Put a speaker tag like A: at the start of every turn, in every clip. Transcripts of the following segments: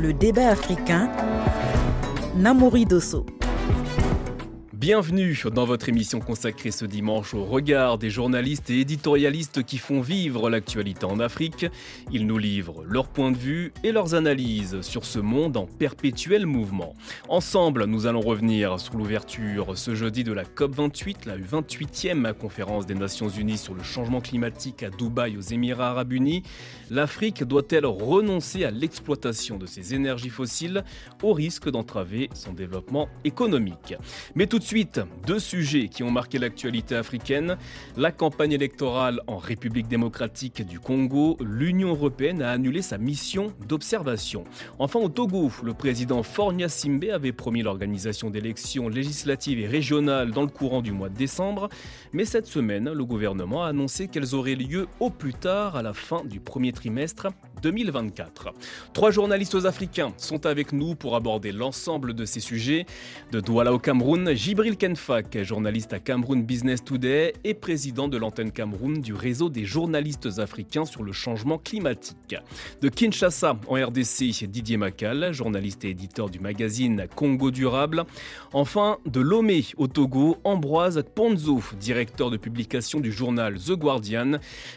A: Le débat africain. Namouri Dosso.
B: Bienvenue dans votre émission consacrée ce dimanche au regard des journalistes et éditorialistes qui font vivre l'actualité en Afrique. Ils nous livrent leur point de vue et leurs analyses sur ce monde en perpétuel mouvement. Ensemble, nous allons revenir sur l'ouverture ce jeudi de la COP28, la 28e conférence des Nations Unies sur le changement climatique à Dubaï aux Émirats arabes unis. L'Afrique doit-elle renoncer à l'exploitation de ses énergies fossiles au risque d'entraver son développement économique? Mais tout de suite, deux sujets qui ont marqué l'actualité africaine. La campagne électorale en République démocratique du Congo, l'Union européenne a annulé sa mission d'observation. Enfin, au Togo, le président Fornia Simbe avait promis l'organisation d'élections législatives et régionales dans le courant du mois de décembre. Mais cette semaine, le gouvernement a annoncé qu'elles auraient lieu au plus tard à la fin du premier trimestre 2024. Trois journalistes africains sont avec nous pour aborder l'ensemble de ces sujets. De Douala au Cameroun, Gibril Kenfak, journaliste à Cameroun Business Today et président de l'antenne Cameroun du réseau des journalistes africains sur le changement climatique. De Kinshasa en RDC, Didier Macal, journaliste et éditeur du magazine Congo Durable. Enfin, de Lomé au Togo, Ambroise Ponzo, directeur de publication du journal The Guardian.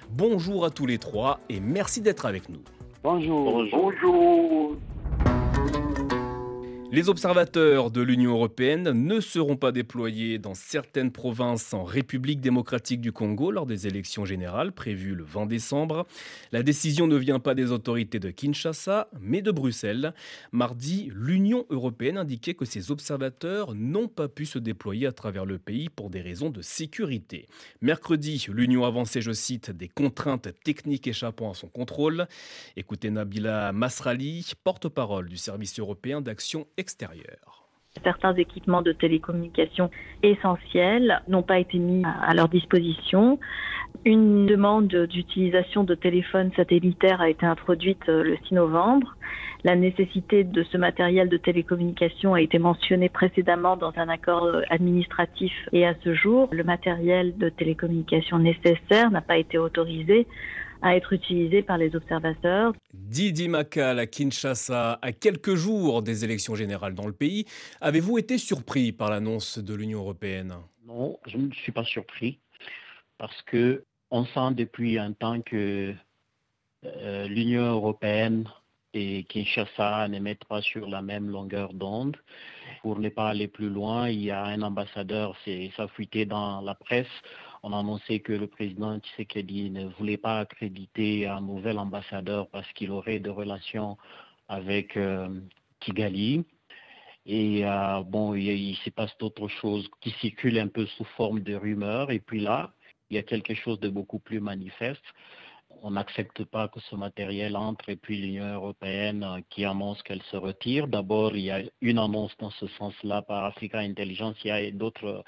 B: Bonjour à tous les trois et merci d'être avec nous.
C: Bonjour. Bonjour.
B: Les observateurs de l'Union européenne ne seront pas déployés dans certaines provinces en République démocratique du Congo lors des élections générales prévues le 20 décembre. La décision ne vient pas des autorités de Kinshasa, mais de Bruxelles. Mardi, l'Union européenne indiquait que ces observateurs n'ont pas pu se déployer à travers le pays pour des raisons de sécurité. Mercredi, l'Union avançait, je cite, des contraintes techniques échappant à son contrôle. Écoutez Nabila Masrali, porte-parole du service européen d'action
D: Certains équipements de télécommunication essentiels n'ont pas été mis à leur disposition. Une demande d'utilisation de téléphones satellitaires a été introduite euh, le 6 novembre. La nécessité de ce matériel de télécommunication a été mentionnée précédemment dans un accord euh, administratif et à ce jour, le matériel de télécommunication nécessaire n'a pas été autorisé à être utilisé par les observateurs.
B: Didi Makal à Kinshasa, à quelques jours des élections générales dans le pays, avez-vous été surpris par l'annonce de l'Union européenne?
C: Non, je ne suis pas surpris parce que on sent depuis un temps que euh, l'Union européenne et Kinshasa ne mettent pas sur la même longueur d'onde. Pour ne pas aller plus loin, il y a un ambassadeur, c'est ça fuité dans la presse on a annoncé que le président Tshisekedi ne voulait pas accréditer un nouvel ambassadeur parce qu'il aurait des relations avec euh, Kigali. Et euh, bon, il, il se passe d'autres choses qui circulent un peu sous forme de rumeurs. Et puis là, il y a quelque chose de beaucoup plus manifeste. On n'accepte pas que ce matériel entre et puis l'Union européenne euh, qui annonce qu'elle se retire. D'abord, il y a une annonce dans ce sens-là par Africa Intelligence. Il y a d'autres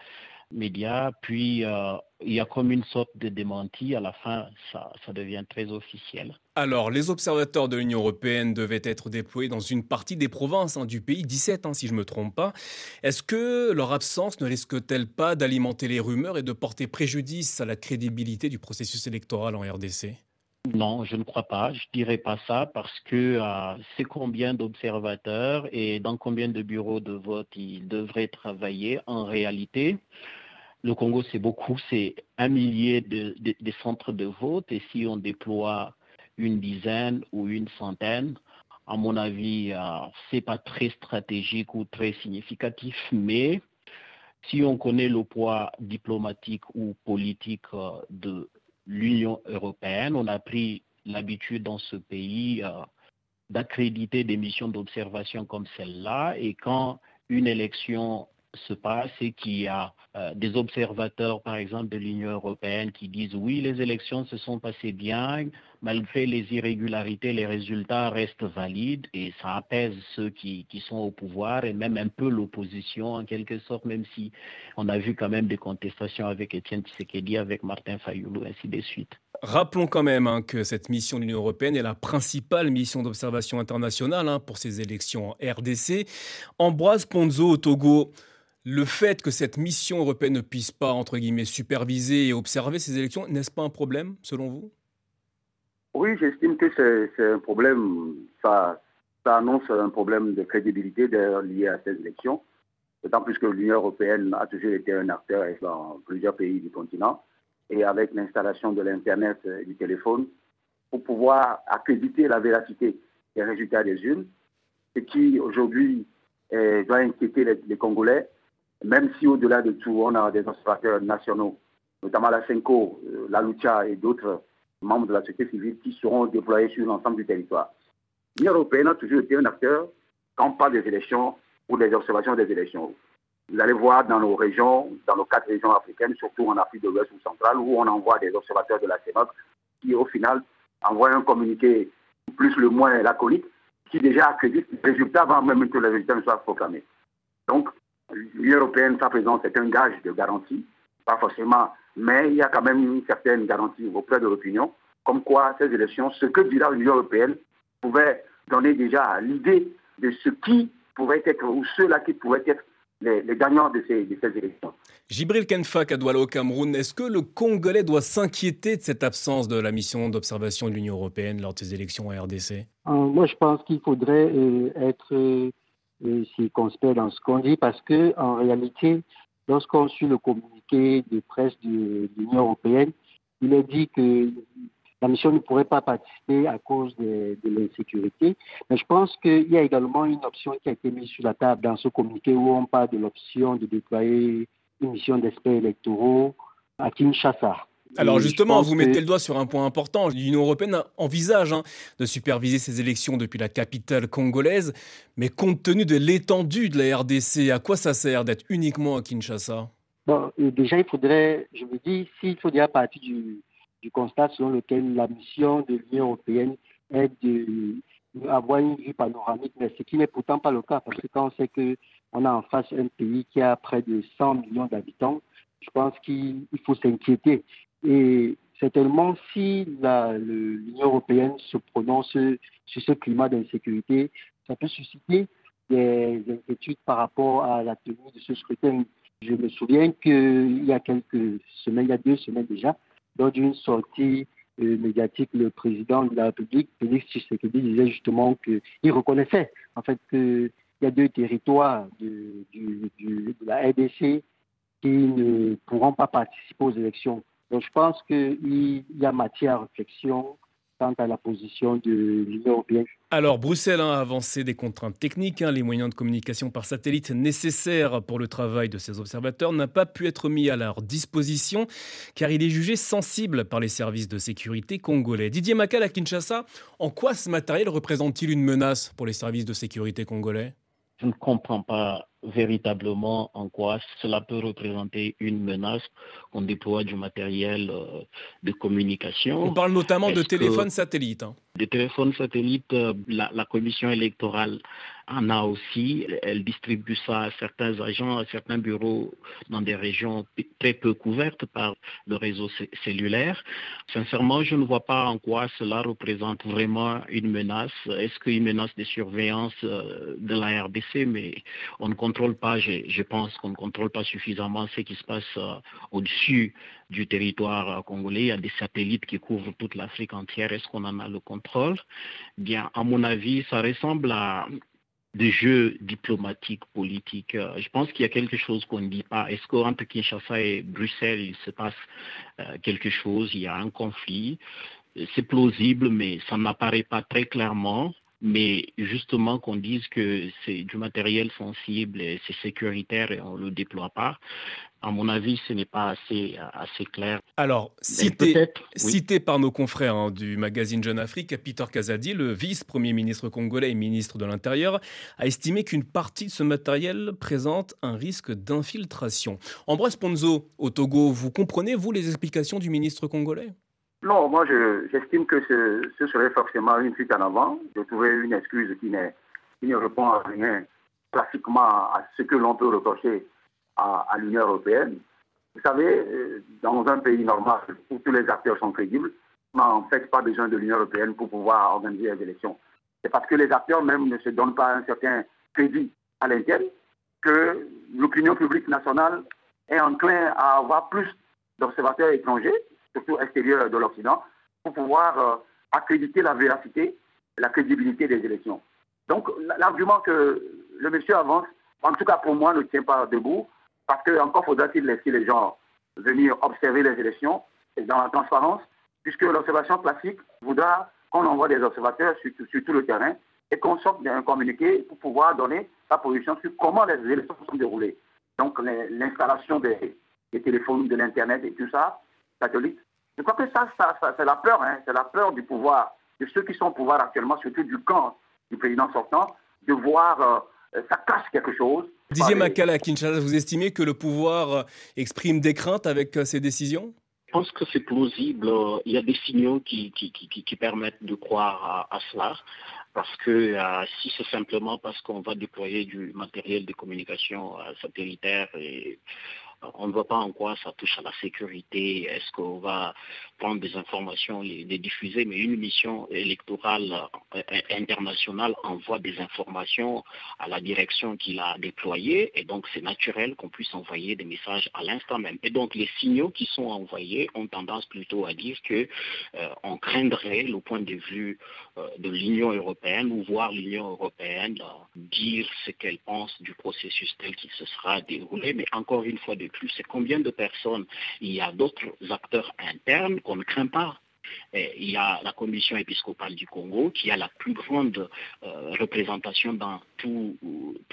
C: médias, puis euh, il y a comme une sorte de démenti. À la fin, ça, ça devient très officiel.
B: Alors, les observateurs de l'Union européenne devaient être déployés dans une partie des provinces hein, du pays, 17 hein, si je ne me trompe pas. Est-ce que leur absence ne risque-t-elle pas d'alimenter les rumeurs et de porter préjudice à la crédibilité du processus électoral en RDC
C: non, je ne crois pas. Je dirais pas ça parce que euh, c'est combien d'observateurs et dans combien de bureaux de vote ils devraient travailler en réalité? Le Congo, c'est beaucoup, c'est un millier de, centres de vote et si on déploie une dizaine ou une centaine, à mon avis, ce euh, c'est pas très stratégique ou très significatif, mais si on connaît le poids diplomatique ou politique euh, de l'Union européenne. On a pris l'habitude dans ce pays euh, d'accréditer des missions d'observation comme celle-là. Et quand une élection se passe et qu'il y a euh, des observateurs, par exemple, de l'Union européenne qui disent oui, les élections se sont passées bien, malgré les irrégularités, les résultats restent valides et ça apaise ceux qui, qui sont au pouvoir et même un peu l'opposition en quelque sorte, même si on a vu quand même des contestations avec Étienne Tshisekedi, avec Martin Fayoulou, ainsi de suite.
B: Rappelons quand même hein, que cette mission de l'Union européenne est la principale mission d'observation internationale hein, pour ces élections en RDC. Ambroise Ponzo au Togo, le fait que cette mission européenne ne puisse pas, entre guillemets, superviser et observer ces élections, n'est-ce pas un problème, selon vous?
E: Oui, j'estime que c'est un problème. Ça, annonce un problème de crédibilité lié à ces élections, d'autant plus que l'Union européenne a toujours été un acteur dans plusieurs pays du continent, et avec l'installation de l'Internet et du téléphone, pour pouvoir accréditer la véracité des résultats des urnes, ce qui aujourd'hui doit inquiéter les, Congolais, même si au-delà de tout, on a des observateurs nationaux, notamment la CENCO, euh, la Lucha et d'autres membres de la société civile qui seront déployés sur l'ensemble du territoire. L'Union européenne a toujours été un acteur quand on parle des élections ou des observations des élections. Vous allez voir dans nos régions, dans nos quatre régions africaines, surtout en Afrique de l'Ouest ou centrale, où on envoie des observateurs de la CEMOC qui, au final, envoient un communiqué plus le moins laconique qui déjà accrédite les résultats avant même que les résultats ne soient proclamés. Donc, l'Union européenne, sa présence, est un gage de garantie, pas forcément, mais il y a quand même une certaine garantie auprès de l'opinion, comme quoi ces élections, ce que dira l'Union européenne, pouvait donner déjà l'idée de ce qui pourrait être, ou ceux-là qui pourraient être les, gagnants de ces, élections.
B: Gibril Kenfak à Douala au Cameroun, est-ce que le Congolais doit s'inquiéter de cette absence de la mission d'observation de l'Union européenne lors de ces élections à RDC
F: euh, Moi, je pense qu'il faudrait euh, être euh, circonspect dans ce qu'on dit parce que en réalité, lorsqu'on suit le communiqué de presse de l'Union européenne, il est dit que la mission ne pourrait pas participer à cause de, l'insécurité. Mais je pense qu'il y a également une option qui a été mise sur la table dans ce communiqué où on parle de l'option de déployer une mission d'experts électoraux à Kinshasa.
B: Alors justement, vous mettez le doigt sur un point important. L'Union européenne envisage hein, de superviser ces élections depuis la capitale congolaise, mais compte tenu de l'étendue de la RDC, à quoi ça sert d'être uniquement à Kinshasa?
F: Bon, Déjà, il faudrait, je me dis, s'il faut dire à partir du, du constat selon lequel la mission de l'Union européenne est d'avoir une vue panoramique, mais ce qui n'est pourtant pas le cas, parce que quand on sait qu'on a en face un pays qui a près de 100 millions d'habitants, je pense qu'il faut s'inquiéter. Et certainement, si l'Union européenne se prononce sur ce climat d'insécurité, ça peut susciter des inquiétudes par rapport à la tenue de ce scrutin. Je me souviens qu'il y a quelques semaines, il y a deux semaines déjà, lors d'une sortie euh, médiatique, le président de la République, Félix Tshisekedi, disait justement qu'il reconnaissait en fait qu'il y a deux territoires de, de la RDC qui ne pourront pas participer aux élections. Je pense qu'il y a matière à réflexion quant à la position de l'Union européenne.
B: Alors, Bruxelles a avancé des contraintes techniques. Hein. les moyens de communication par satellite nécessaires pour le travail de ces observateurs n'ont pas pu être mis à leur disposition car il est jugé sensible par les services de sécurité congolais. Didier Macal à Kinshasa, en quoi ce matériel représente-t-il une menace pour les services de sécurité congolais?
C: Je ne comprends pas véritablement en quoi cela peut représenter une menace qu'on déploie du matériel euh, de communication.
B: On parle notamment de téléphones satellites. Hein.
C: De téléphones satellites, euh, la, commission électorale en a aussi. Elle distribue ça à certains agents, à certains bureaux dans des régions très peu couvertes par le réseau cellulaire. Sincèrement, je ne vois pas en quoi cela représente vraiment une menace. Est-ce qu'une menace de surveillance euh, de la RDC, mais on ne contrôle pas, je, pense qu'on ne contrôle pas suffisamment ce qui se passe euh, au-dessus du territoire euh, congolais. Il y a des satellites qui couvrent toute l'Afrique entière. Est-ce qu'on en a le contrôle? Bien, à mon avis, ça ressemble à des jeux diplomatiques, politiques. Euh, je pense qu'il y a quelque chose qu'on ne dit pas. Est-ce qu'entre Kinshasa et Bruxelles, il se passe euh, quelque chose Il y a un conflit? C'est plausible, mais ça n'apparaît pas très clairement. Mais justement qu'on dise que c'est du matériel sensible et c'est sécuritaire et on ne le déploie pas, à mon avis, ce n'est pas assez, assez clair.
B: Alors, cité, cité par nos confrères hein, du magazine Jeune Afrique, Peter Kazadi, le vice-premier ministre congolais et ministre de l'Intérieur, a estimé qu'une partie de ce matériel présente un risque d'infiltration. Ambroise Ponzo, au Togo, vous comprenez, vous, les explications du ministre congolais?
E: Non, moi j'estime que ce, serait forcément une fuite en avant de trouver une excuse qui, qui ne répond à rien classiquement à ce que l'on peut reprocher à, l'Union européenne. Vous savez, euh, dans un pays normal où tous les acteurs sont crédibles, on n'a en fait pas besoin de l'Union européenne pour pouvoir organiser les élections. C'est parce que les acteurs même ne se donnent pas un certain crédit à l'interne que l'opinion publique nationale est enclin à avoir plus d'observateurs étrangers, surtout extérieurs de l'Occident, pour pouvoir euh, accréditer la véracité, la crédibilité des élections. Donc l'argument que le monsieur avance, en tout cas pour moi, ne tient pas debout, parce qu'encore faudra-t-il laisser les gens venir observer les élections dans la transparence, puisque l'observation classique voudra qu'on envoie des observateurs sur, tout le terrain et qu'on sorte d'un communiqué pour pouvoir donner sa position sur comment les élections sont déroulées. Donc l'installation des, téléphones, de l'Internet et tout ça, satellites. Je crois que ça, c'est la peur, hein, c'est la peur du pouvoir, de ceux qui sont au pouvoir actuellement, surtout du camp du président sortant, de voir euh, ça cache quelque chose.
B: Didier Makala Kinshasa, vous estimez que le pouvoir euh, exprime des craintes avec euh, ces décisions?
C: Je pense que c'est plausible. Il y a des signaux qui, qui, permettent de croire à, cela. Parce que si c'est simplement parce qu'on va déployer du matériel de communication satellitaire et on ne voit pas en quoi ça touche à la sécurité. Est-ce qu'on va prendre des informations, les, les, diffuser? Mais une mission électorale euh, internationale envoie des informations à la direction qu'il a déployée. Et donc, c'est naturel qu'on puisse envoyer des messages à l'instant même. Et donc, les signaux qui sont envoyés ont tendance plutôt à dire que euh, on craindrait le point de vue euh, de l'Union européenne ou voir l'Union européenne dire ce qu'elle pense du processus tel qu'il se sera déroulé. Mais encore une fois de plus, c'est combien de personnes. Il y a d'autres acteurs internes qu'on ne craint pas. Il y a la commission épiscopale du Congo qui a la plus grande euh, représentation dans tous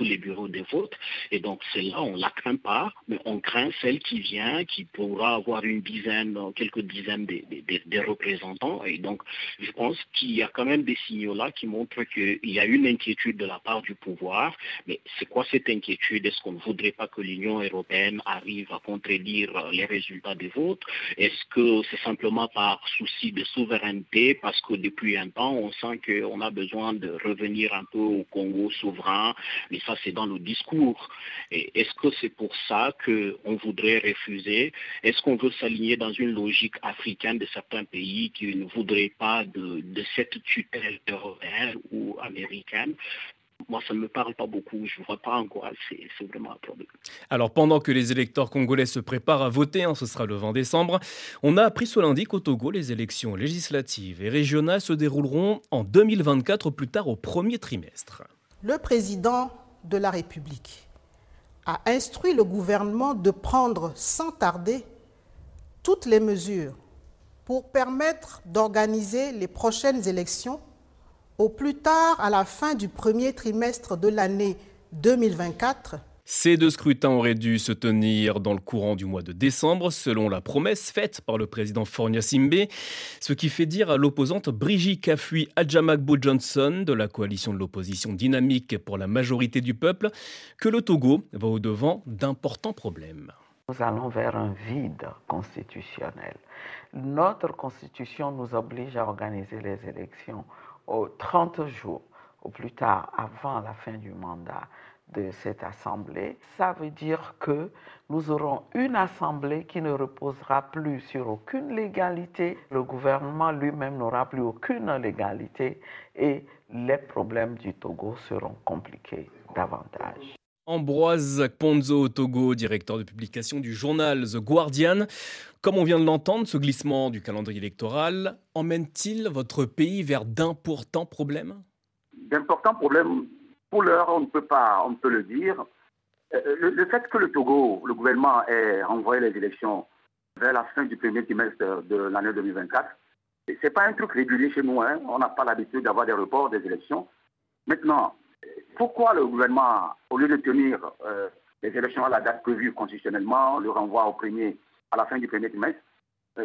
C: les bureaux de vote. Et donc, celle-là, on ne la craint pas, mais on craint celle qui vient, qui pourra avoir une dizaine, quelques dizaines de, représentants. Et donc, je pense qu'il y a quand même des signaux là qui montrent qu'il y a une inquiétude de la part du pouvoir. Mais c'est quoi cette inquiétude? Est-ce qu'on ne voudrait pas que l'Union européenne arrive à contredire les résultats des votes? Est-ce que c'est simplement par souci de souveraineté? Parce que depuis un temps, on sent qu'on a besoin de revenir un peu au Congo mais ça c'est dans le discours. Est-ce que c'est pour ça qu'on voudrait refuser? Est-ce qu'on veut s'aligner dans une logique africaine de certains pays qui ne voudraient pas de, cette tutelle européenne ou américaine? Moi, ça ne me parle pas beaucoup. Je ne vois pas en quoi c'est vraiment un problème.
B: Alors, pendant que les électeurs congolais se préparent à voter, hein, ce sera le 20 décembre, on a appris ce lundi qu'au Togo, les élections législatives et régionales se dérouleront en 2024, plus tard au premier trimestre.
G: Le président de la République a instruit le gouvernement de prendre sans tarder toutes les mesures pour permettre d'organiser les prochaines élections au plus tard à la fin du premier trimestre de l'année 2024.
B: Ces deux scrutins auraient dû se tenir dans le courant du mois de décembre, selon la promesse faite par le président Fornia Simbe, ce qui fait dire à l'opposante Brigitte Kafui Adjamakbo Johnson de la coalition de l'opposition dynamique pour la majorité du peuple que le Togo va au-devant d'importants problèmes.
H: Nous allons vers un vide constitutionnel. Notre constitution nous oblige à organiser les élections aux 30 jours, au plus tard avant la fin du mandat de cette Assemblée, ça veut dire que nous aurons une Assemblée qui ne reposera plus sur aucune légalité, le gouvernement lui-même n'aura plus aucune légalité et les problèmes du Togo seront compliqués davantage.
B: Ambroise Ponzo Togo, directeur de publication du journal The Guardian. Comme on vient de l'entendre, ce glissement du calendrier électoral emmène-t-il votre pays vers d'importants problèmes?
E: D'importants problèmes, pour l'heure, on ne peut pas, on peut le dire. Euh, le, fait que le Togo, le gouvernement ait renvoyé les élections vers la fin du premier trimestre de l'année 2024, ce n'est pas un truc régulier chez nous. Hein. On n'a pas l'habitude d'avoir des reports des élections. Maintenant, pourquoi le gouvernement, au lieu de tenir euh, les élections à la date prévue constitutionnellement, le renvoie au premier, à la fin du premier trimestre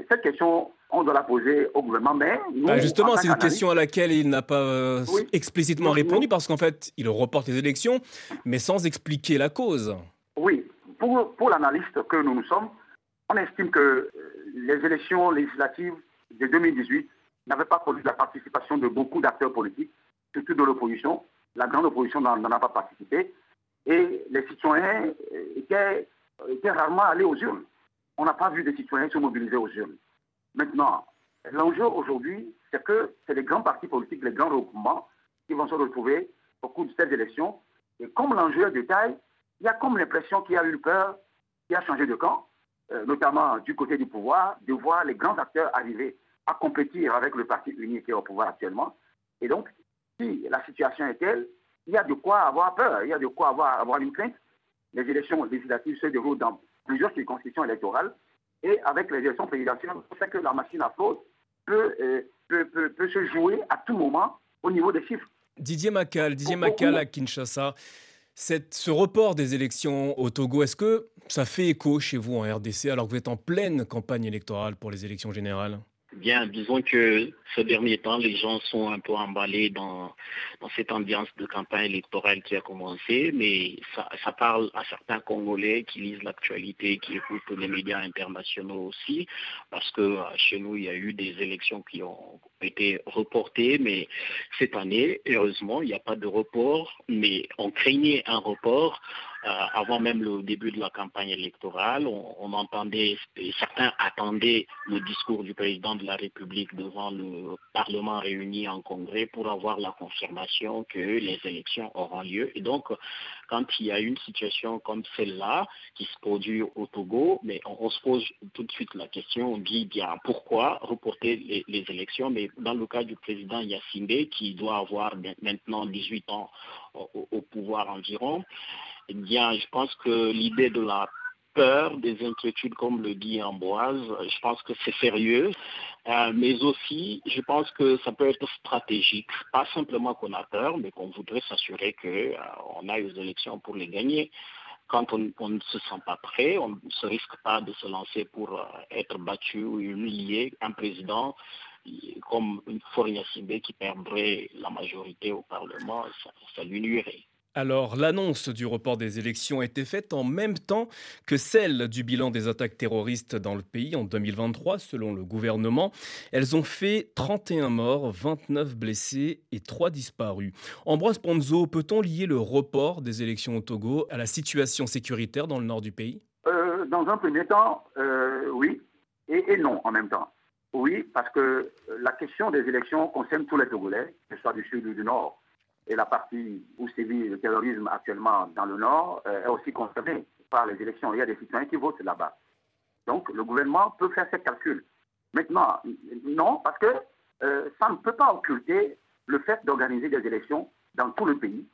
E: Cette question, on doit la poser au gouvernement, mais
B: bah, justement, c'est une question à laquelle il n'a pas euh, explicitement répondu, parce qu'en fait, il reporte les élections, mais sans expliquer la cause.
E: Oui, pour, pour l'analyste que nous nous sommes, on estime que les élections législatives de 2018 n'avaient pas produit la participation de beaucoup d'acteurs politiques, surtout de l'opposition, la grande opposition n'en a pas participé. Et les citoyens étaient, rarement allés aux urnes. On n'a pas vu des citoyens se mobiliser aux urnes. Maintenant, l'enjeu aujourd'hui, c'est que c'est les grands partis politiques, les grands regroupements qui vont se retrouver au cours de cette élection. Et comme l'enjeu taille, il y a comme l'impression qu'il y a eu peur, qui a changé de camp, euh, notamment du côté du pouvoir, de voir les grands acteurs arriver à compétir avec le parti uni qui est au pouvoir actuellement. Et donc, si la situation est telle, il y a de quoi avoir peur, il y a de quoi avoir une crainte. Les élections législatives se déroulent dans plusieurs circonscriptions électorales et avec les élections présidentielles, on sait que la machine à fraude peut, euh, peut, peut, peut, se jouer à tout moment au niveau des chiffres.
B: Didier Macal, Didier Macal à Kinshasa. Cette, ce report des élections au Togo, est-ce que ça fait écho chez vous en RDC alors que vous êtes en pleine campagne électorale pour les élections générales?
C: Bien, disons que ces derniers temps, les gens sont un peu emballés dans, dans cette ambiance de campagne électorale qui a commencé, mais ça, ça parle à certains Congolais qui lisent l'actualité, qui écoutent les médias internationaux aussi, parce que chez nous, il y a eu des élections qui ont été reportées, mais cette année, heureusement, il n'y a pas de report, mais on craignait un report euh, avant même le début de la campagne électorale, on, on, entendait, certains attendaient le discours du président de la République devant le Parlement réuni en congrès pour avoir la confirmation que les élections auront lieu. Et donc, quand il y a une situation comme celle-là qui se produit au Togo, mais on, se pose tout de suite la question, on dit bien pourquoi reporter les, élections, mais dans le cas du président Yassine, qui doit avoir maintenant 18 ans au, au pouvoir environ, eh bien, je pense que l'idée de la peur, des inquiétudes, comme le dit Amboise, je pense que c'est sérieux, euh, mais aussi, je pense que ça peut être stratégique. Pas simplement qu'on a peur, mais qu'on voudrait s'assurer qu'on euh, a les élections pour les gagner. Quand on, on, ne se sent pas prêt, on ne se risque pas de se lancer pour euh, être battu ou humilier un président comme une Sibé qui perdrait la majorité au Parlement, ça lui nuirait.
B: Alors, l'annonce du report des élections a été faite en même temps que celle du bilan des attaques terroristes dans le pays en 2023, selon le gouvernement. Elles ont fait 31 morts, 29 blessés et 3 disparus. Ambroise Ponzo, peut-on lier le report des élections au Togo à la situation sécuritaire dans le nord du pays?
E: Euh, Dans un premier temps, euh, oui, et, et non en même temps. Oui, parce que la question des élections concerne tous les Togolais, que ce soit du sud ou du nord et la partie où sévit le terrorisme actuellement dans le Nord euh, est aussi concernée par les élections. Il y a des citoyens qui votent là-bas. Donc le gouvernement peut faire ces calculs. Maintenant, non, parce que euh, ça ne peut pas occulter le fait d'organiser des élections dans tout le pays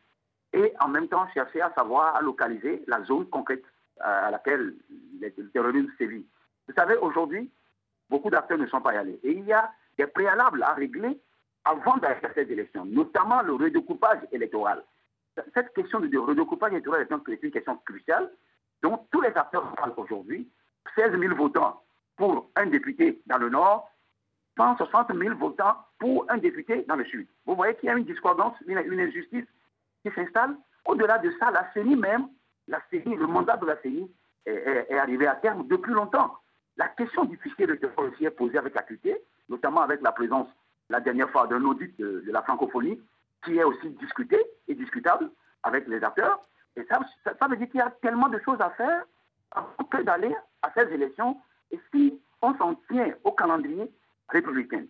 E: et en même temps chercher à savoir, à localiser la zone concrète à laquelle le terrorisme sévit. Vous savez, aujourd'hui, beaucoup d'acteurs ne sont pas allés. Et il y a des préalables à régler avant d'aller à cette élection, notamment le redécoupage électoral. Cette question de redécoupage électoral est une question cruciale dont tous les acteurs parlent aujourd'hui. 16 000 votants pour un député dans le Nord, 160 000 votants pour un député dans le Sud. Vous voyez qu'il y a une discordance, une, une injustice qui s'installe. Au-delà de ça, la CENI même, la le mandat de la CENI est, arrivé à terme depuis longtemps. La question du fichier de est posée avec acuité, notamment avec la présence la dernière fois d'un audit de, la francophonie qui est aussi discuté et discutable avec les acteurs. Et ça, ça, ça veut dire qu'il y a tellement de choses à faire avant que d'aller à ces élections. Et si on s'en tient au calendrier républicain,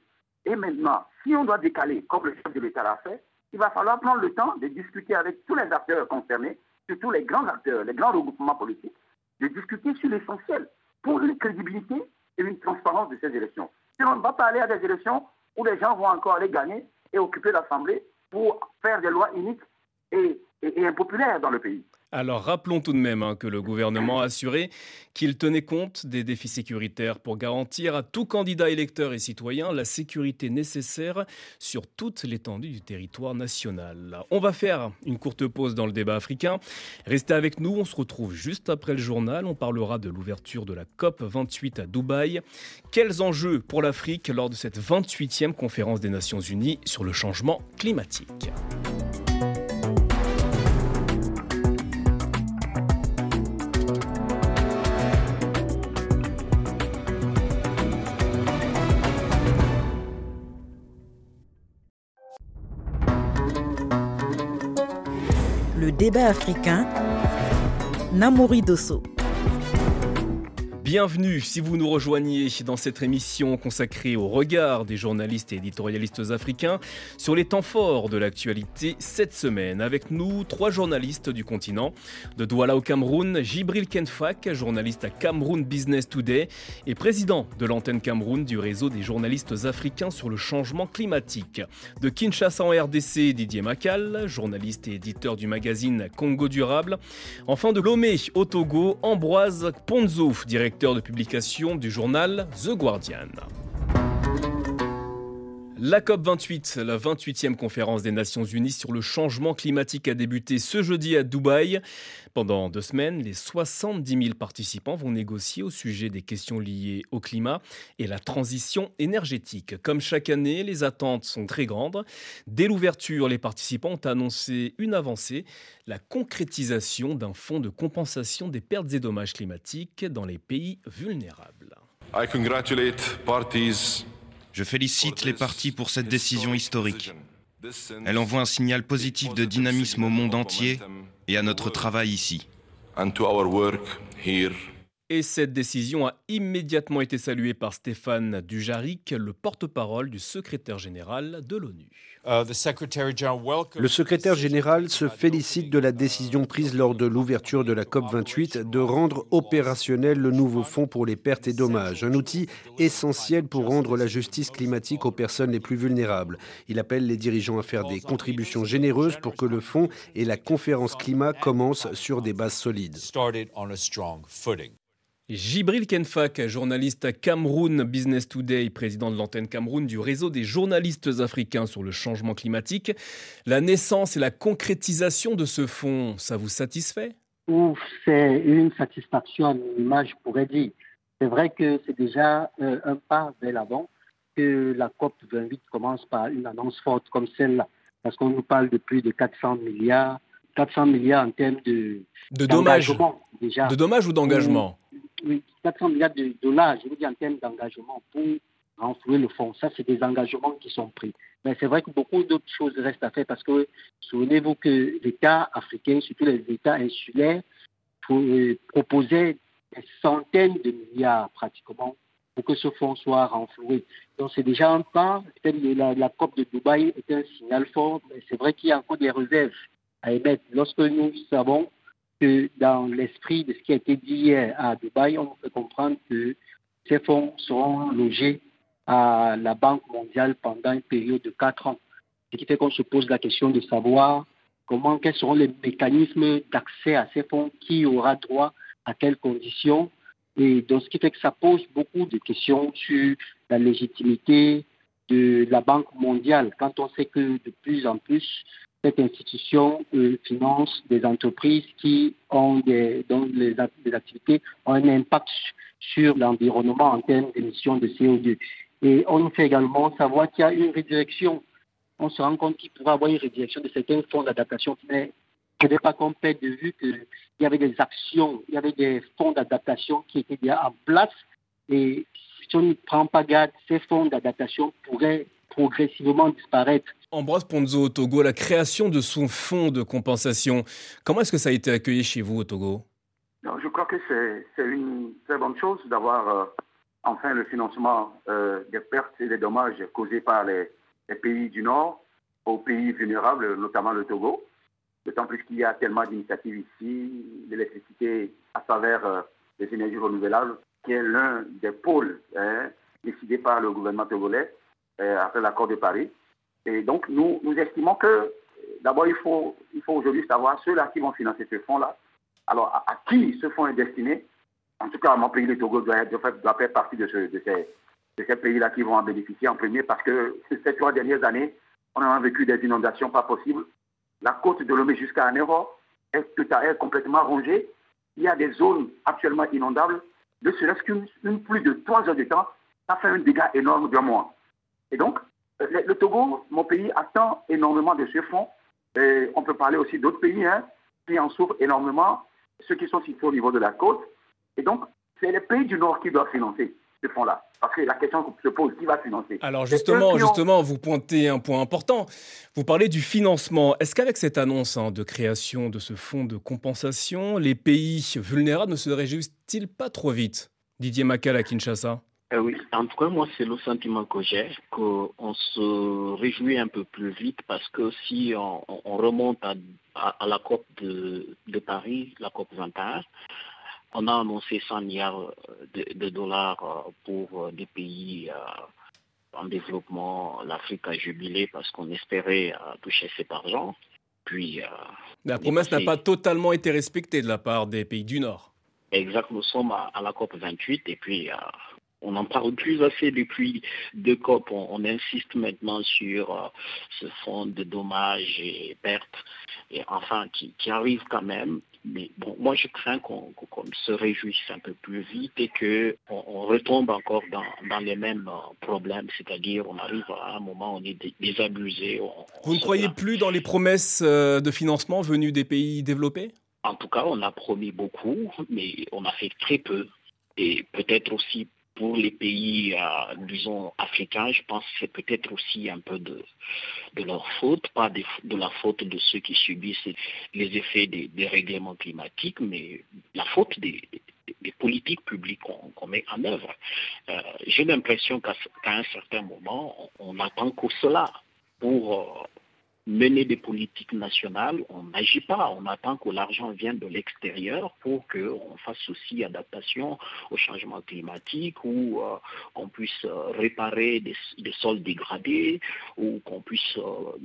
E: et maintenant, si on doit décaler, comme le chef de l'État l'a fait, il va falloir prendre le temps de discuter avec tous les acteurs concernés, surtout les grands acteurs, les grands regroupements politiques, de discuter sur l'essentiel pour une crédibilité et une transparence de ces élections. Si on ne va pas aller à des élections où les gens vont encore aller gagner et occuper l'Assemblée pour faire des lois uniques et, et, et impopulaires dans le pays.
B: Alors rappelons tout de même hein, que le gouvernement a assuré qu'il tenait compte des défis sécuritaires pour garantir à tout candidat électeur et citoyen la sécurité nécessaire sur toute l'étendue du territoire national. On va faire une courte pause dans le débat africain. Restez avec nous, on se retrouve juste après le journal. On parlera de l'ouverture de la COP 28 à Dubaï. Quels enjeux pour l'Afrique lors de cette 28e conférence des Nations Unies sur le changement climatique?
A: Le débat africain, Namouri Dosso.
B: Bienvenue si vous nous rejoignez dans cette émission consacrée au regard des journalistes et éditorialistes africains sur les temps forts de l'actualité cette semaine. Avec nous, trois journalistes du continent. De Douala au Cameroun, Jibril Kenfak, journaliste à Cameroun Business Today et président de l'antenne Cameroun du réseau des journalistes africains sur le changement climatique. De Kinshasa en RDC, Didier Makal, journaliste et éditeur du magazine Congo Durable. Enfin de Lomé au Togo, Ambroise Ponzo, directeur de publication du journal The Guardian. La COP28, la 28e conférence des Nations Unies sur le changement climatique a débuté ce jeudi à Dubaï. Pendant deux semaines, les 70 000 participants vont négocier au sujet des questions liées au climat et la transition énergétique. Comme chaque année, les attentes sont très grandes. Dès l'ouverture, les participants ont annoncé une avancée, la concrétisation d'un fonds de compensation des pertes et dommages climatiques dans les pays vulnérables.
I: Je félicite les partis pour cette décision historique. Elle envoie un signal positif de dynamisme au monde entier et à notre travail ici.
B: Et cette décision a immédiatement été saluée par Stéphane Dujaric, le porte-parole du secrétaire général de l'ONU.
J: Uh, le secrétaire général se félicite de la décision prise lors de l'ouverture de la COP28 de rendre opérationnel le nouveau fonds pour les pertes et dommages, un outil essentiel pour rendre la justice climatique aux personnes les plus vulnérables. Il appelle les dirigeants à faire des contributions généreuses pour que le fonds et la conférence climat commencent sur des bases solides.
B: Jibril Kenfak, journaliste à Cameroun Business Today, président de l'antenne Cameroun du réseau des journalistes africains sur le changement climatique. La naissance et la concrétisation de ce fonds, ça vous satisfait?
F: C'est une satisfaction l'image, je pourrais dire. C'est vrai que c'est déjà euh, un pas vers l'avant que la COP 28 commence par une annonce forte comme celle-là, parce qu'on nous parle de plus de 400 milliards, 400 milliards en termes de,
B: de dommages. Déjà. De dommages ou d'engagement
F: oui, 400 milliards de dollars, je veux dire en termes d'engagement pour renflouer le fonds. Ça, c'est des engagements qui sont pris. Mais c'est vrai que beaucoup d'autres choses restent à faire parce que souvenez-vous que l'État africain, surtout les États insulaires, euh, proposaient des centaines de milliards pratiquement pour que ce fonds soit renfloué. Donc c'est déjà un pas. La, la COP de Dubaï est un signal fort, mais c'est vrai qu'il y a encore des réserves Lorsque nous savons que dans l'esprit de ce qui a été dit hier à Dubaï, on peut comprendre que ces fonds seront logés à la Banque mondiale pendant une période de quatre ans. Ce qui fait qu'on se pose la question de savoir comment, quels seront les mécanismes d'accès à ces fonds, qui aura droit à quelles conditions. Et donc, ce qui fait que ça pose beaucoup de questions sur la légitimité de la Banque mondiale, quand on sait que de plus en plus, cette institution euh, finance des entreprises qui ont des, dont les, activités ont un impact sur l'environnement en termes d'émissions de CO2. Et on nous fait également savoir qu'il y a une redirection. On se rend compte qu'il pourrait y avoir une redirection de certains fonds d'adaptation, mais je ne pas qu'on perde de vue qu'il y avait des actions, il y avait des fonds d'adaptation qui étaient déjà en place. Et si on ne prend pas garde, ces fonds d'adaptation pourraient progressivement disparaître.
B: Ambroise Ponzo au Togo, la création de son fonds de compensation, comment est-ce que ça a été accueilli chez vous au Togo?
E: Je crois que c'est une très bonne chose d'avoir euh, enfin le financement euh, des pertes et des dommages causés par les, pays du Nord aux pays vulnérables, notamment le Togo. D'autant plus qu'il y a tellement d'initiatives ici, l'électricité à travers euh, les énergies renouvelables, qui est l'un des pôles hein, décidés par le gouvernement togolais après l'accord de Paris. Et donc, nous, estimons que, d'abord, il faut, il faut aujourd'hui savoir ceux-là qui vont financer ce fonds-là. Alors, à, qui ce fonds est destiné? En tout cas, mon pays, le Togo, doit, faire partie de, ce, de ces, pays-là qui vont en bénéficier en premier parce que ces trois dernières années, on a vécu des inondations pas possibles. La côte de Lomé jusqu'à Anéro est, est complètement rongée. Il y a des zones actuellement inondables. Ne serait-ce qu'une plus de trois heures de temps, ça fait un dégât énorme d'un mois. Et donc, le, Togo, mon pays, attend énormément de ce fonds. Et on peut parler aussi d'autres pays hein, qui en souffrent énormément, ceux qui sont situés au niveau de la côte. Et donc, c'est les pays du Nord qui doivent financer ce fonds-là. Parce que la question se pose, qui va financer?
B: Alors justement, justement, vous pointez un point important. Vous parlez du financement. Est-ce qu'avec cette annonce hein, de création de ce fonds de compensation, les pays vulnérables ne se réjouissent-ils pas trop vite? Didier Macal à Kinshasa
C: euh, oui, en tout cas, moi, c'est le sentiment que j'ai, qu'on se réjouit un peu plus vite parce que si on, remonte à, la COP de, Paris, la COP 21, on a annoncé 100 milliards de, dollars euh, pour euh, des pays en développement. L'Afrique a jubilé parce qu'on espérait toucher cet argent. Puis,
B: la promesse n'a pas totalement été respectée de la part des pays du Nord.
C: Exact, nous sommes à, la COP 28 et puis on n'en parle plus assez depuis deux COP. On, insiste maintenant sur euh, ce fonds de dommages et pertes, et enfin qui, arrive quand même. Mais bon, moi je crains qu'on se réjouisse un peu plus vite et qu'on on retombe encore dans, les mêmes euh, problèmes, c'est-à-dire on arrive à un moment où on est désabusé.
B: Vous ne croyez plus dans les promesses euh, de financement venues des pays développés?
C: En tout cas, on a promis beaucoup, mais on a fait très peu et peut-être aussi pour les pays, euh, disons, africains, je pense que c'est peut-être aussi un peu de, leur faute, pas de, la faute de ceux qui subissent les effets des, règlements climatiques, mais la faute des, politiques publiques qu'on met en œuvre. Euh, j'ai l'impression qu'à un certain moment, on, attend que cela pour euh, mener des politiques nationales, on n'agit pas. On attend que l'argent vienne de l'extérieur pour qu'on fasse aussi adaptation au changement climatique ou euh, qu'on puisse euh, réparer des, sols dégradés ou qu'on puisse euh,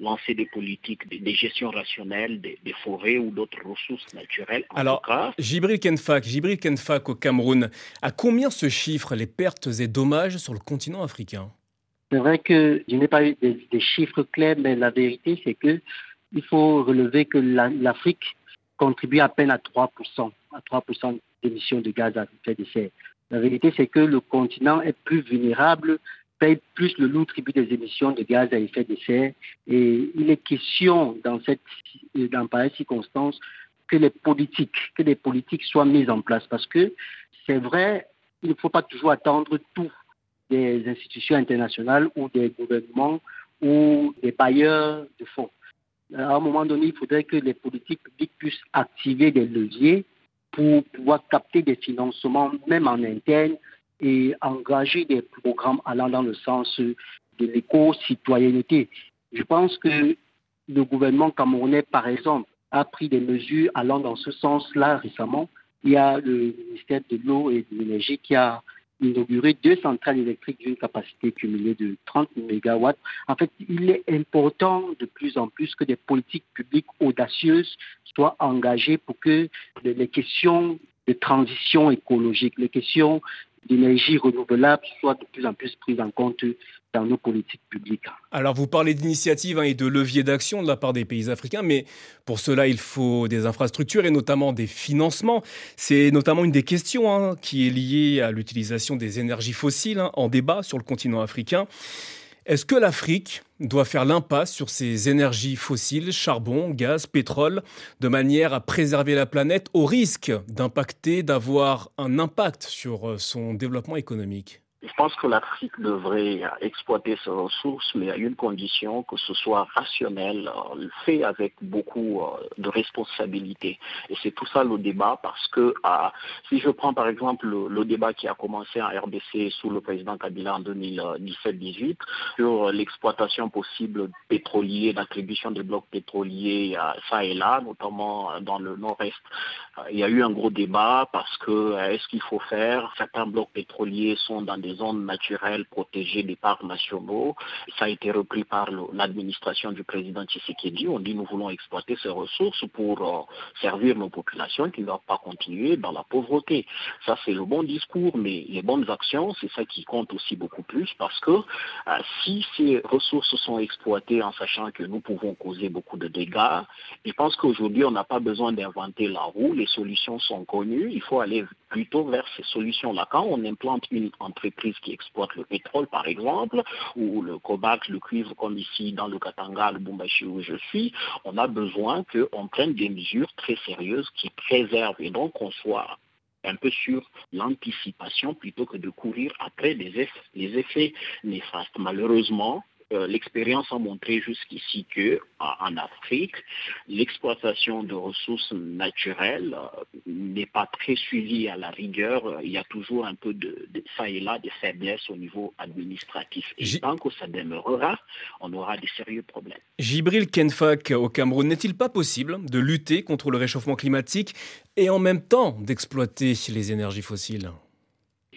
C: lancer des politiques de, gestion rationnelle des, forêts ou d'autres ressources naturelles.
B: Alors, Jibril Kenfak, Jibril Kenfak au Cameroun, à combien se chiffrent les pertes et dommages sur le continent africain?
F: C'est vrai que je n'ai pas eu des, chiffres clairs, mais la vérité, c'est que il faut relever que l'Afrique contribue à peine à 3%, à 3% d'émissions de gaz à effet de serre. La vérité, c'est que le continent est plus vulnérable, paye plus le lourd tribut des émissions de gaz à effet de serre. Et il est question, dans, cette, dans pareille circonstance, que les politiques, que les politiques soient mises en place. Parce que c'est vrai, il ne faut pas toujours attendre tout des institutions internationales ou des gouvernements ou des bailleurs de fonds. À un moment donné, il faudrait que les politiques publiques puissent activer des leviers pour pouvoir capter des financements, même en interne, et engager des programmes allant dans le sens de l'éco-citoyenneté. Je pense que le gouvernement camerounais, par exemple, a pris des mesures allant dans ce sens-là récemment. Il y a le ministère de l'eau et de l'énergie qui a inaugurer deux centrales électriques d'une capacité cumulée de 30 MW. En fait, il est important de plus en plus que des politiques publiques audacieuses soient engagées pour que les questions de transition écologique, les questions d'énergie renouvelable soient de plus en plus prises en compte dans nos politiques publiques.
B: Alors vous parlez d'initiatives hein, et de leviers d'action de la part des pays africains, mais pour cela il faut des infrastructures et notamment des financements. C'est notamment une des questions hein, qui est liée à l'utilisation des énergies fossiles hein, en débat sur le continent africain. Est-ce que l'Afrique doit faire l'impasse sur ces énergies fossiles, charbon, gaz, pétrole, de manière à préserver la planète au risque d'impacter, d'avoir un impact sur euh, son développement économique?
C: Je pense que l'Afrique devrait exploiter ses ressources, mais à une condition que ce soit rationnel, euh, fait avec beaucoup euh, de responsabilité. Et c'est tout ça le débat, parce que si je prends par exemple le, débat qui a commencé en RDC sous le président Kabila en 2017-18 sur l'exploitation possible pétrolier, l'attribution des blocs pétroliers ça et là, notamment dans le nord-est, il y a eu un gros débat parce que est-ce qu'il faut faire? Certains blocs pétroliers sont dans des zones naturelles protégées des parcs nationaux. Ça a été repris par l'administration du président Tshisekedi. On dit nous voulons exploiter ces ressources pour euh, servir nos populations qui ne doivent pas continuer dans la pauvreté. Ça, c'est le bon discours, mais les bonnes actions, c'est ça qui compte aussi beaucoup plus parce que euh, si ces ressources sont exploitées en sachant que nous pouvons causer beaucoup de dégâts, je pense qu'aujourd'hui, on n'a pas besoin d'inventer la roue. Les solutions sont connues. Il faut aller plutôt vers ces solutions-là. Quand on implante une entreprise qui exploitent le pétrole, par exemple, ou le cobalt, le cuivre, comme ici dans le Katanga, le Bumbashi où je suis, on a besoin qu'on prenne des mesures très sérieuses qui préservent et donc qu'on soit un peu sur l'anticipation plutôt que de courir après effets, les effets néfastes. Malheureusement, euh, l'expérience a montré jusqu'ici que en Afrique, l'exploitation de ressources naturelles euh, n'est pas très suivie à la rigueur. Il y a toujours un peu de, ça et là des faiblesses au niveau administratif. Et tant que ça demeurera, on aura des sérieux problèmes.
B: Gibril Kenfak au Cameroun, n'est-il pas possible de lutter contre le réchauffement climatique et en même temps d'exploiter les énergies fossiles?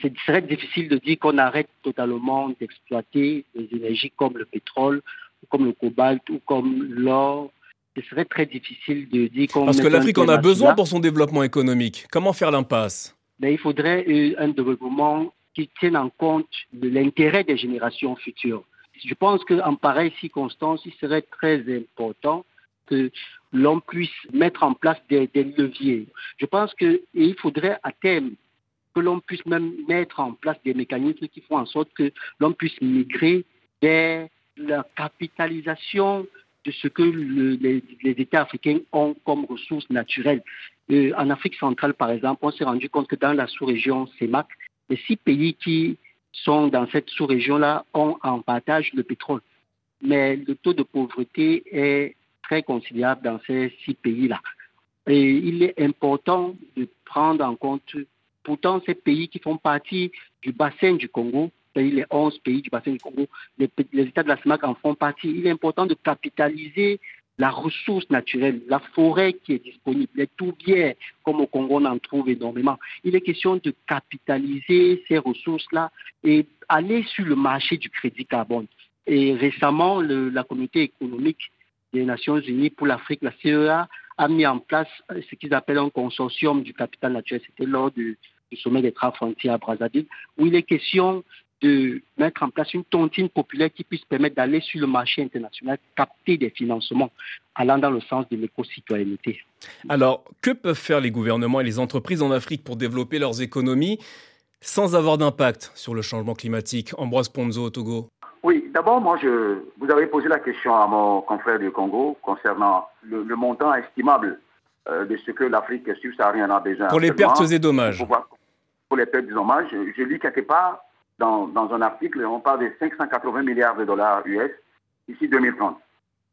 F: Ce serait difficile de dire qu'on arrête totalement d'exploiter des énergies comme le pétrole, comme le cobalt ou comme l'or. Ce serait très difficile de dire qu'on...
B: Parce que l'Afrique en a besoin pour son développement économique. Comment faire l'impasse?
F: Ben, Il faudrait euh, un développement qui tienne en compte de l'intérêt des générations futures. Je pense qu'en pareille circonstance, il serait très important que l'on puisse mettre en place des, des leviers. Je pense qu'il faudrait à terme que l'on puisse même mettre en place des mécanismes qui font en sorte que l'on puisse migrer vers la capitalisation de ce que les, États africains ont comme ressources naturelles. Euh, en Afrique centrale, par exemple, on s'est rendu compte que dans la sous-région CEMAC, les six pays qui sont dans cette sous-région-là ont en partage le pétrole. Mais le taux de pauvreté est très considérable dans ces six pays-là. Et il est important de prendre en compte Pourtant, ces pays qui font partie du bassin du Congo, les 11 pays du bassin du Congo, les, États de la CIMAC en font partie. Il est important de capitaliser la ressource naturelle, la forêt qui est disponible, les tourbières, comme au Congo on en trouve énormément. Il est question de capitaliser ces ressources-là et aller sur le marché du crédit carbone. Et récemment, la communauté économique des Nations Unies pour l'Afrique, la CEA, a mis en place ce qu'ils appellent un consortium du capital naturel. C'était lors du, du sommet des trois frontières à Brazzaville, où il est question de mettre en place une tontine populaire qui puisse permettre d'aller sur le marché international, capter des financements allant dans le sens de l'éco-citoyenneté.
B: Alors, que peuvent faire les gouvernements et les entreprises en Afrique pour développer leurs économies sans avoir d'impact sur le changement climatique? Ambroise Ponzo au Togo
E: Oui, d'abord, moi, je, vous avez posé la question à mon confrère du Congo concernant le, montant estimable euh, de ce que l'Afrique subsaharienne a besoin.
B: Pour les pertes et dommages
E: pour les pertes du dommages. Je, lis quelque part dans, dans, un article, on parle de 580 milliards de dollars US d'ici 2030.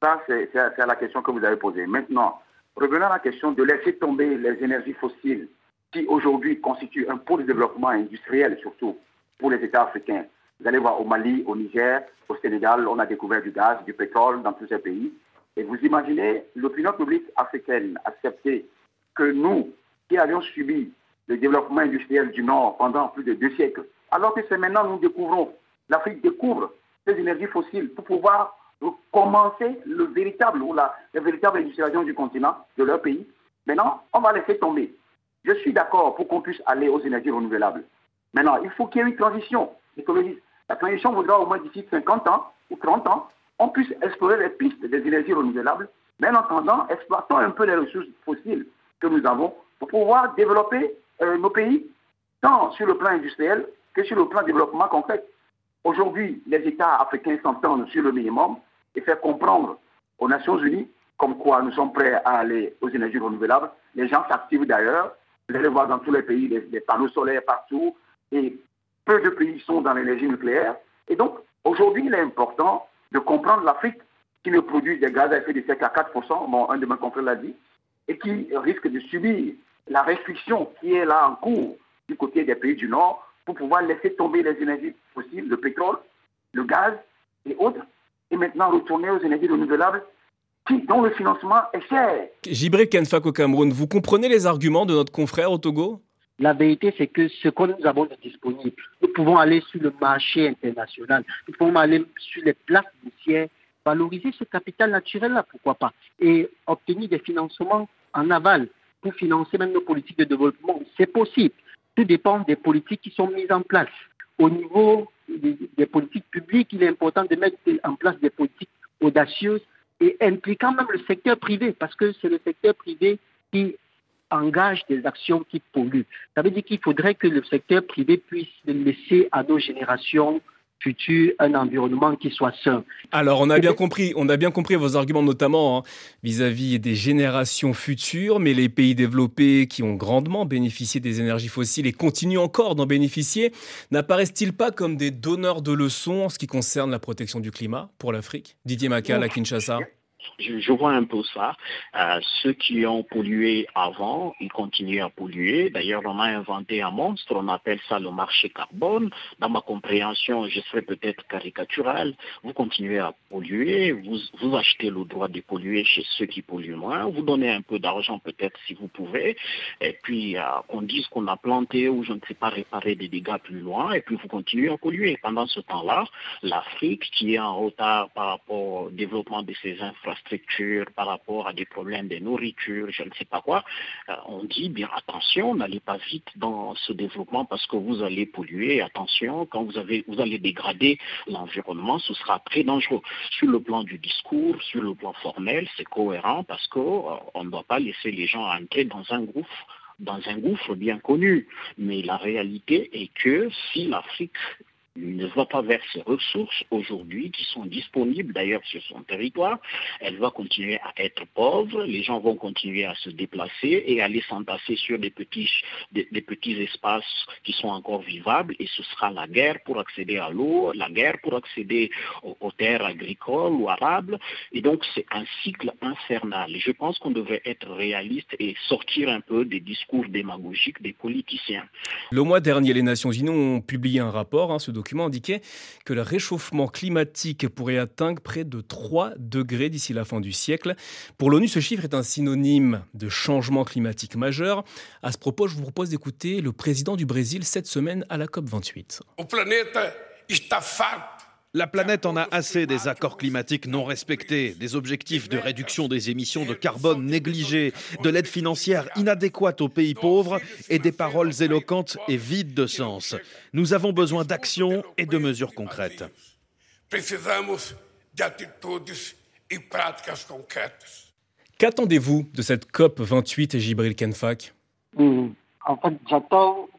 E: Ça, c'est la question que vous avez posée. Maintenant, revenons à la question de laisser tomber les énergies fossiles qui aujourd'hui constituent un pôle de développement industriel, surtout pour les États africains. Vous allez voir au Mali, au Niger, au Sénégal, on a découvert du gaz, du pétrole dans tous ces pays. Et vous imaginez l'opinion publique africaine accepter que nous, qui avions subi le développement industriel du Nord pendant plus de deux siècles. Alors que c'est maintenant nous découvrons, l'Afrique découvre ces énergies fossiles pour pouvoir commencer le véritable ou la, véritable industrialisation du continent, de leur pays. Maintenant, on va laisser tomber. Je suis d'accord pour qu'on puisse aller aux énergies renouvelables. Maintenant, il faut qu'il y ait une transition. La transition voudra au moins d'ici 50 ans ou 30 ans, on puisse explorer les pistes des énergies renouvelables, mais en attendant, exploitons un peu les ressources fossiles que nous avons pour pouvoir développer euh, nos pays, tant sur le plan industriel que sur le plan développement concret. Aujourd'hui, les États africains s'entendent sur le minimum et faire comprendre aux Nations Unies comme quoi nous sommes prêts à aller aux énergies renouvelables. Les gens s'activent d'ailleurs. Vous allez voir dans tous les pays des, panneaux solaires partout et peu de pays sont dans l'énergie nucléaire. Et donc, aujourd'hui, il est important de comprendre l'Afrique qui ne produit des gaz à effet de serre qu'à 4%, bon, un de mes confrères l'a dit, et qui risque de subir la restriction qui est là en cours du côté des pays du Nord pour pouvoir laisser tomber les énergies fossiles, le pétrole, le gaz et autres, et maintenant retourner aux énergies renouvelables qui, dont le financement est cher.
B: Gibré Kenfak au Cameroun, vous comprenez les arguments de notre confrère au Togo?
F: La vérité, c'est que ce que nous avons de disponible, nous pouvons aller sur le marché international, nous pouvons aller sur les places boursières, valoriser ce capital naturel-là, pourquoi pas, et obtenir des financements en aval pour financer même nos politiques de développement. C'est possible. Tout dépend des politiques qui sont mises en place. Au niveau des, politiques publiques, il est important de mettre en place des politiques audacieuses et impliquant même le secteur privé, parce que c'est le secteur privé qui engage des actions qui polluent. Ça veut dire qu'il faudrait que le secteur privé puisse laisser à nos générations futur un environnement qui soit sain.
B: Alors, on a bien compris, on a bien compris vos arguments, notamment hein, vis-à-vis des générations futures, mais les pays développés qui ont grandement bénéficié des énergies fossiles et continuent encore d'en bénéficier, n'apparaissent-ils pas comme des donneurs de leçons en ce qui concerne la protection du climat pour l'Afrique? Didier Macal à Kinshasa
C: je, vois un peu ça. Euh, ceux qui ont pollué avant, ils continuent à polluer. D'ailleurs, on a inventé un monstre, on appelle ça le marché carbone. Dans ma compréhension, je serais peut-être caricatural. Vous continuez à polluer, vous, achetez le droit de polluer chez ceux qui polluent moins, vous donnez un peu d'argent peut-être si vous pouvez, et puis euh, on dise qu'on a planté ou je ne sais pas réparer des dégâts plus loin, et puis vous continuez à polluer. Pendant ce temps-là, l'Afrique, qui est en retard par rapport au développement de ses infrastructures, par rapport à des problèmes de nourriture, je ne sais pas quoi, euh, on dit bien attention, n'allez pas vite dans ce développement parce que vous allez polluer. Attention, quand vous, avez, vous allez dégrader l'environnement, ce sera très dangereux. Sur le plan du discours, sur le plan formel, c'est cohérent parce qu'on euh, ne doit pas laisser les gens entrer dans un gouffre dans un gouffre bien connu. Mais la réalité est que si l'Afrique ne va pas vers ses ressources aujourd'hui qui sont disponibles d'ailleurs sur son territoire. Elle va continuer à être pauvre, les gens vont continuer à se déplacer et aller s'entasser sur des petits, des, petits espaces qui sont encore vivables et ce sera la guerre pour accéder à l'eau, la guerre pour accéder aux, terres agricoles ou arables et donc c'est un cycle infernal. Je pense qu'on devrait être réaliste et sortir un peu des discours démagogiques des politiciens.
B: Le mois dernier, les Nations Unies ont publié un rapport, hein, ce indiquait que le réchauffement climatique pourrait atteindre près de 3 degrés d'ici la fin du siècle. Pour l'ONU, ce chiffre est un synonyme de changement climatique majeur. À ce propos, je vous propose d'écouter le président du Brésil cette semaine à la COP28.
K: La planète en a assez des accords climatiques non respectés, des objectifs de réduction des émissions de carbone négligés, de l'aide financière inadéquate aux pays pauvres et des paroles éloquentes et vides de sens. Nous avons besoin d'actions et de mesures concrètes.
B: Qu'attendez-vous de cette COP 28 et Gibril Kenfak?
F: Hmm. En fait, j'attends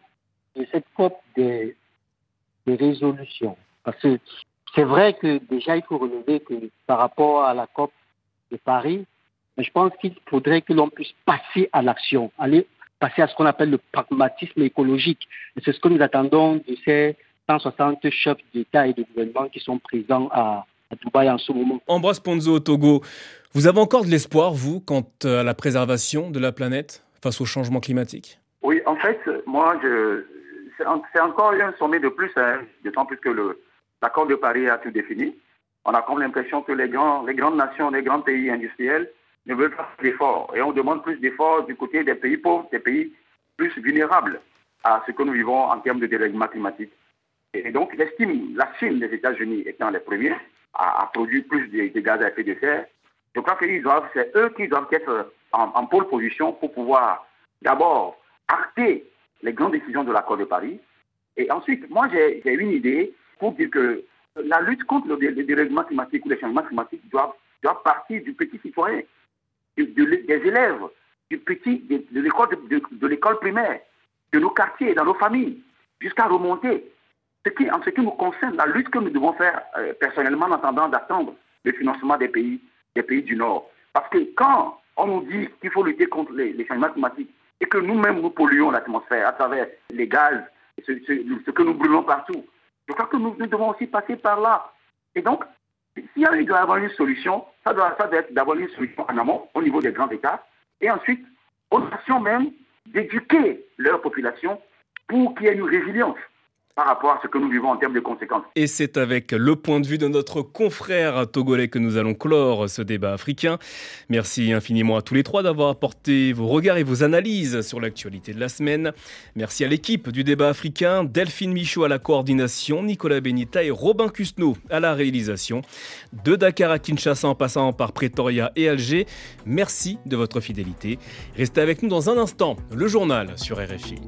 F: de cette COP des, des résolutions. Parce que c'est vrai que déjà, il faut relever que par rapport à la COP de Paris, je pense qu'il faudrait que l'on puisse passer à l'action, aller passer à ce qu'on appelle le pragmatisme écologique. Et c'est ce que nous attendons de ces 160 chefs d'État et de gouvernement qui sont présents à, Dubaï en ce moment.
B: Ambroise Ponzo au Togo, vous avez encore de l'espoir, vous, quant à la préservation de la planète face au changement climatique?
E: Oui, en fait, moi, je... c'est encore un sommet de plus, hein, d'autant plus que le, L'accord de Paris a tout défini. On a comme l'impression que les, les grandes nations, les grands pays industriels ne veulent pas d'efforts. Et on demande plus d'efforts du côté des pays pauvres, des pays plus vulnérables à ce que nous vivons en termes de dérèglement climatique. Et donc, l'estime, la Chine des États-Unis étant les premiers à, produire plus de, gaz à effet de serre, je crois que c'est eux qui doivent être en, en pôle position pour pouvoir d'abord acter les grandes décisions de l'accord de Paris. Et ensuite, moi, j'ai une idée pour dire que la lutte contre le, dérèglement climatique ou les changements climatiques doit, doit partir du petit citoyen, des élèves, du petit, de, l'école de, l'école primaire, de nos quartiers, dans nos familles, jusqu'à remonter. Ce qui, en ce qui nous concerne, la lutte que nous devons faire euh, personnellement en attendant d'attendre le financement des pays, des pays du Nord. Parce que quand on nous dit qu'il faut lutter contre les, changements climatiques et que nous-mêmes nous polluons l'atmosphère à travers les gaz, ce que nous brûlons partout, je crois que nous, devons aussi passer par là. Et donc, s'il y doit y avoir une solution, ça doit, ça doit être d'avoir une solution en amont, au niveau des grands États, et ensuite, aux nations même, d'éduquer leur population pour qu'il y ait une résilience par rapport à ce que nous vivons en termes de conséquences.
B: Et c'est avec le point de vue de notre confrère togolais que nous allons clore ce débat africain. Merci infiniment à tous les trois d'avoir apporté vos regards et vos analyses sur l'actualité de la semaine. Merci à l'équipe du débat africain, Delphine Michaud à la coordination, Nicolas Benita et Robin Cusneau à la réalisation. De Dakar à Kinshasa en passant par Pretoria et Alger, merci de votre fidélité. Restez avec nous dans un instant, le journal sur RFI.